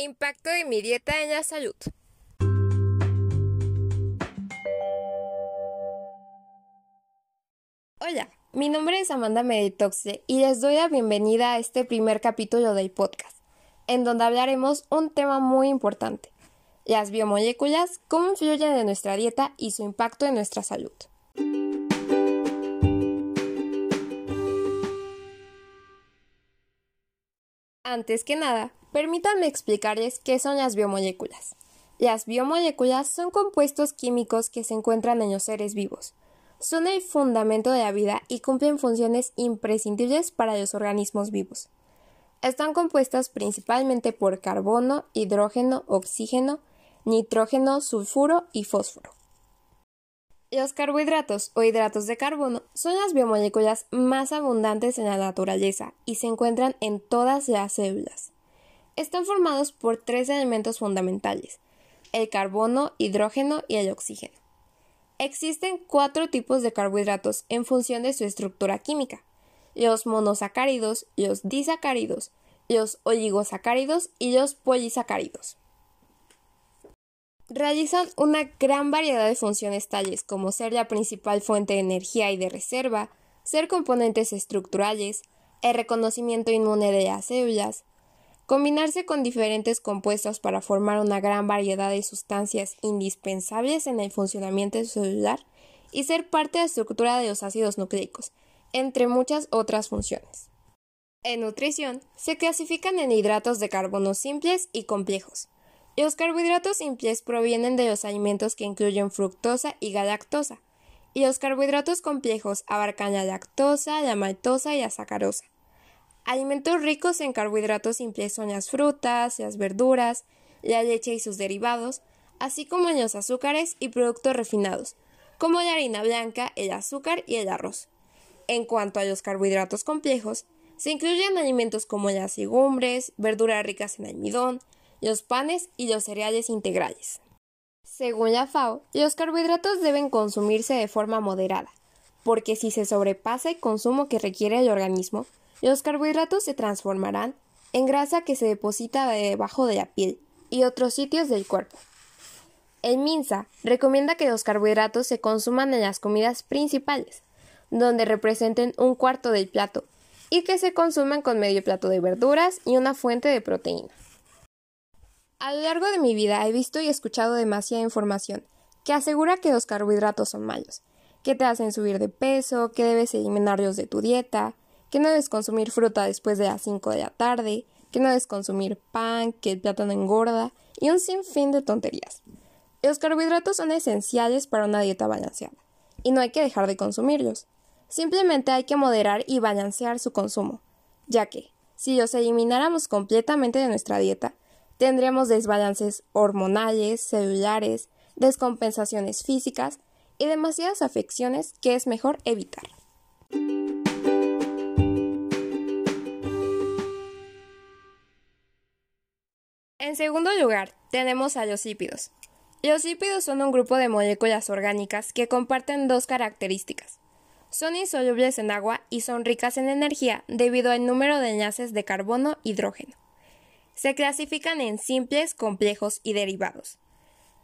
Impacto de mi dieta en la salud. Hola, mi nombre es Amanda Meditoxe y les doy la bienvenida a este primer capítulo del podcast, en donde hablaremos un tema muy importante, las biomoléculas, cómo influyen en nuestra dieta y su impacto en nuestra salud. Antes que nada, permítanme explicarles qué son las biomoléculas. Las biomoléculas son compuestos químicos que se encuentran en los seres vivos. Son el fundamento de la vida y cumplen funciones imprescindibles para los organismos vivos. Están compuestas principalmente por carbono, hidrógeno, oxígeno, nitrógeno, sulfuro y fósforo. Los carbohidratos o hidratos de carbono son las biomoléculas más abundantes en la naturaleza y se encuentran en todas las células. Están formados por tres elementos fundamentales, el carbono, hidrógeno y el oxígeno. Existen cuatro tipos de carbohidratos en función de su estructura química, los monosacáridos, los disacáridos, los oligosacáridos y los polisacáridos realizan una gran variedad de funciones tales como ser la principal fuente de energía y de reserva, ser componentes estructurales, el reconocimiento inmune de las células, combinarse con diferentes compuestos para formar una gran variedad de sustancias indispensables en el funcionamiento celular y ser parte de la estructura de los ácidos nucleicos, entre muchas otras funciones. En nutrición, se clasifican en hidratos de carbono simples y complejos, los carbohidratos simples provienen de los alimentos que incluyen fructosa y galactosa, y los carbohidratos complejos abarcan la lactosa, la maltosa y la sacarosa. Alimentos ricos en carbohidratos simples son las frutas, las verduras, la leche y sus derivados, así como los azúcares y productos refinados, como la harina blanca, el azúcar y el arroz. En cuanto a los carbohidratos complejos, se incluyen alimentos como las legumbres, verduras ricas en almidón, los panes y los cereales integrales. Según la FAO, los carbohidratos deben consumirse de forma moderada, porque si se sobrepasa el consumo que requiere el organismo, los carbohidratos se transformarán en grasa que se deposita debajo de la piel y otros sitios del cuerpo. El MINSA recomienda que los carbohidratos se consuman en las comidas principales, donde representen un cuarto del plato, y que se consuman con medio plato de verduras y una fuente de proteína. A lo largo de mi vida he visto y escuchado demasiada información que asegura que los carbohidratos son malos, que te hacen subir de peso, que debes eliminarlos de tu dieta, que no debes consumir fruta después de las 5 de la tarde, que no debes consumir pan, que el plátano engorda y un sinfín de tonterías. Los carbohidratos son esenciales para una dieta balanceada y no hay que dejar de consumirlos. Simplemente hay que moderar y balancear su consumo, ya que, si los elimináramos completamente de nuestra dieta, Tendríamos desbalances hormonales, celulares, descompensaciones físicas y demasiadas afecciones que es mejor evitar. En segundo lugar, tenemos a los lípidos. Los lípidos son un grupo de moléculas orgánicas que comparten dos características. Son insolubles en agua y son ricas en energía debido al número de enlaces de carbono-hidrógeno. Se clasifican en simples, complejos y derivados.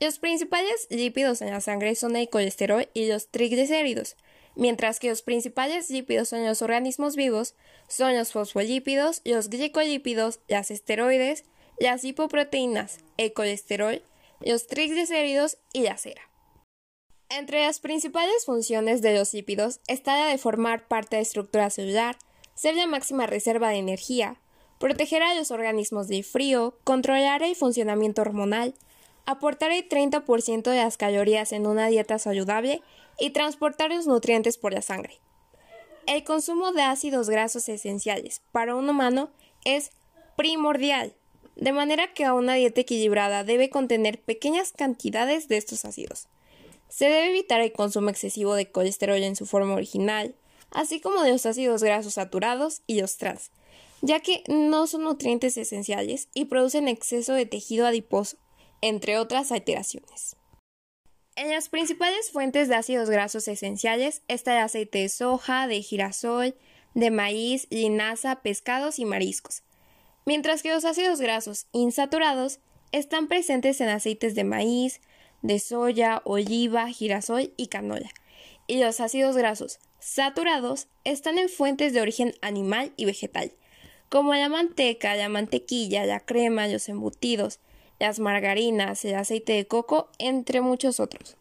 Los principales lípidos en la sangre son el colesterol y los triglicéridos, mientras que los principales lípidos en los organismos vivos son los fosfolípidos, los glicolípidos, las esteroides, las lipoproteínas, el colesterol, los triglicéridos y la cera. Entre las principales funciones de los lípidos está la de formar parte de estructura celular, ser la máxima reserva de energía, proteger a los organismos del frío, controlar el funcionamiento hormonal, aportar el 30% de las calorías en una dieta saludable y transportar los nutrientes por la sangre. El consumo de ácidos grasos esenciales para un humano es primordial, de manera que una dieta equilibrada debe contener pequeñas cantidades de estos ácidos. Se debe evitar el consumo excesivo de colesterol en su forma original, así como de los ácidos grasos saturados y los trans, ya que no son nutrientes esenciales y producen exceso de tejido adiposo, entre otras alteraciones. En las principales fuentes de ácidos grasos esenciales está el aceite de soja, de girasol, de maíz, linaza, pescados y mariscos. Mientras que los ácidos grasos insaturados están presentes en aceites de maíz, de soya, oliva, girasol y canola, y los ácidos grasos saturados están en fuentes de origen animal y vegetal, como la manteca, la mantequilla, la crema, los embutidos, las margarinas, el aceite de coco, entre muchos otros.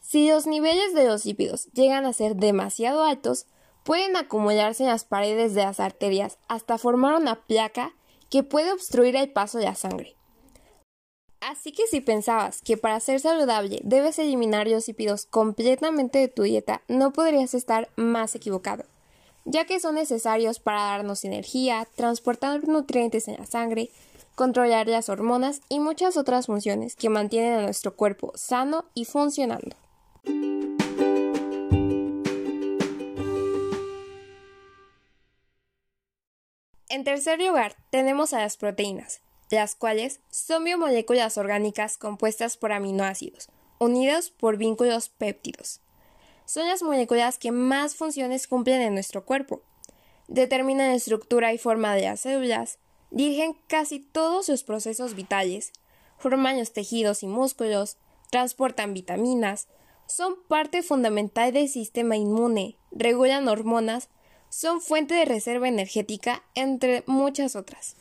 Si los niveles de los lípidos llegan a ser demasiado altos, pueden acumularse en las paredes de las arterias hasta formar una placa que puede obstruir el paso de la sangre. Así que si pensabas que para ser saludable debes eliminar los lípidos completamente de tu dieta, no podrías estar más equivocado, ya que son necesarios para darnos energía, transportar nutrientes en la sangre, controlar las hormonas y muchas otras funciones que mantienen a nuestro cuerpo sano y funcionando. En tercer lugar, tenemos a las proteínas, las cuales son biomoléculas orgánicas compuestas por aminoácidos, unidos por vínculos péptidos. Son las moléculas que más funciones cumplen en nuestro cuerpo. Determinan la estructura y forma de las células, dirigen casi todos sus procesos vitales, forman los tejidos y músculos, transportan vitaminas, son parte fundamental del sistema inmune, regulan hormonas, son fuente de reserva energética, entre muchas otras.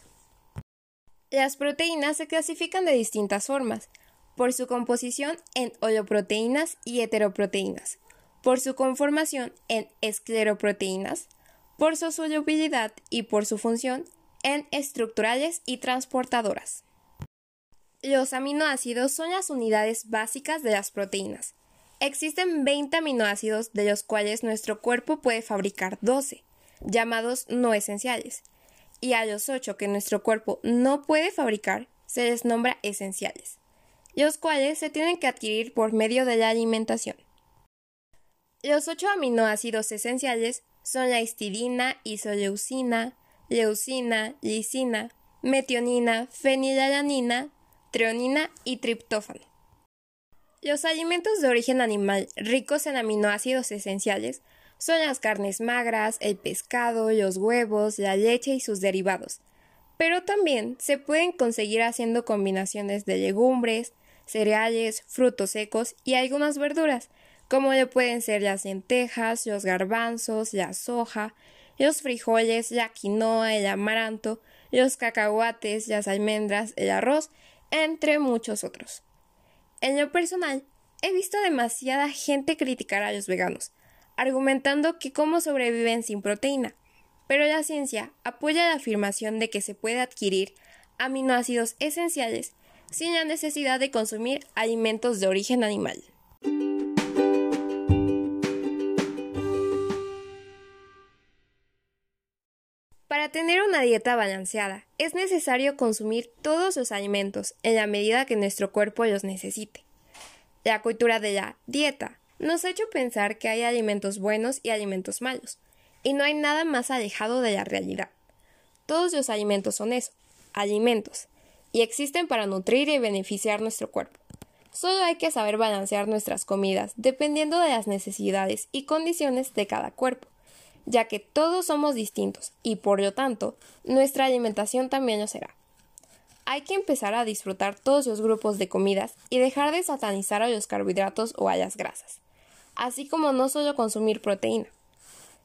Las proteínas se clasifican de distintas formas, por su composición en holoproteínas y heteroproteínas, por su conformación en escleroproteínas, por su solubilidad y por su función en estructurales y transportadoras. Los aminoácidos son las unidades básicas de las proteínas. Existen 20 aminoácidos de los cuales nuestro cuerpo puede fabricar 12, llamados no esenciales, y a los ocho que nuestro cuerpo no puede fabricar se les nombra esenciales, los cuales se tienen que adquirir por medio de la alimentación. Los ocho aminoácidos esenciales son la histidina, isoleucina, leucina, lisina, metionina, fenilalanina, treonina y triptófano. Los alimentos de origen animal ricos en aminoácidos esenciales son las carnes magras, el pescado, los huevos, la leche y sus derivados. Pero también se pueden conseguir haciendo combinaciones de legumbres, cereales, frutos secos y algunas verduras, como le pueden ser las lentejas, los garbanzos, la soja, los frijoles, la quinoa, el amaranto, los cacahuates, las almendras, el arroz, entre muchos otros. En lo personal, he visto demasiada gente criticar a los veganos, argumentando que cómo sobreviven sin proteína, pero la ciencia apoya la afirmación de que se puede adquirir aminoácidos esenciales sin la necesidad de consumir alimentos de origen animal. Para tener una dieta balanceada, es necesario consumir todos los alimentos en la medida que nuestro cuerpo los necesite. La cultura de la dieta nos ha hecho pensar que hay alimentos buenos y alimentos malos, y no hay nada más alejado de la realidad. Todos los alimentos son eso, alimentos, y existen para nutrir y beneficiar nuestro cuerpo. Solo hay que saber balancear nuestras comidas dependiendo de las necesidades y condiciones de cada cuerpo, ya que todos somos distintos y por lo tanto nuestra alimentación también lo será. Hay que empezar a disfrutar todos los grupos de comidas y dejar de satanizar a los carbohidratos o a las grasas así como no solo consumir proteína.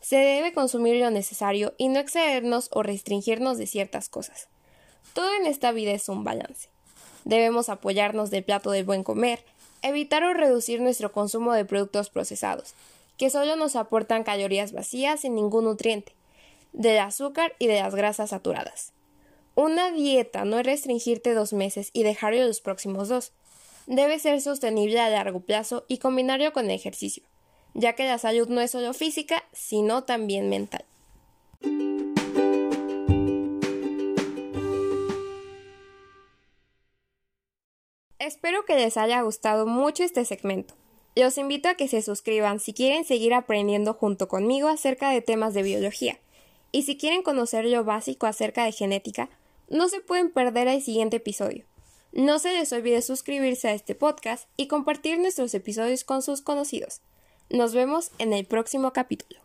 Se debe consumir lo necesario y no excedernos o restringirnos de ciertas cosas. Todo en esta vida es un balance. Debemos apoyarnos del plato del buen comer, evitar o reducir nuestro consumo de productos procesados, que solo nos aportan calorías vacías sin ningún nutriente, del azúcar y de las grasas saturadas. Una dieta no es restringirte dos meses y dejarlo los próximos dos debe ser sostenible a largo plazo y combinarlo con ejercicio, ya que la salud no es solo física, sino también mental. Espero que les haya gustado mucho este segmento. Los invito a que se suscriban si quieren seguir aprendiendo junto conmigo acerca de temas de biología. Y si quieren conocer lo básico acerca de genética, no se pueden perder el siguiente episodio. No se les olvide suscribirse a este podcast y compartir nuestros episodios con sus conocidos. Nos vemos en el próximo capítulo.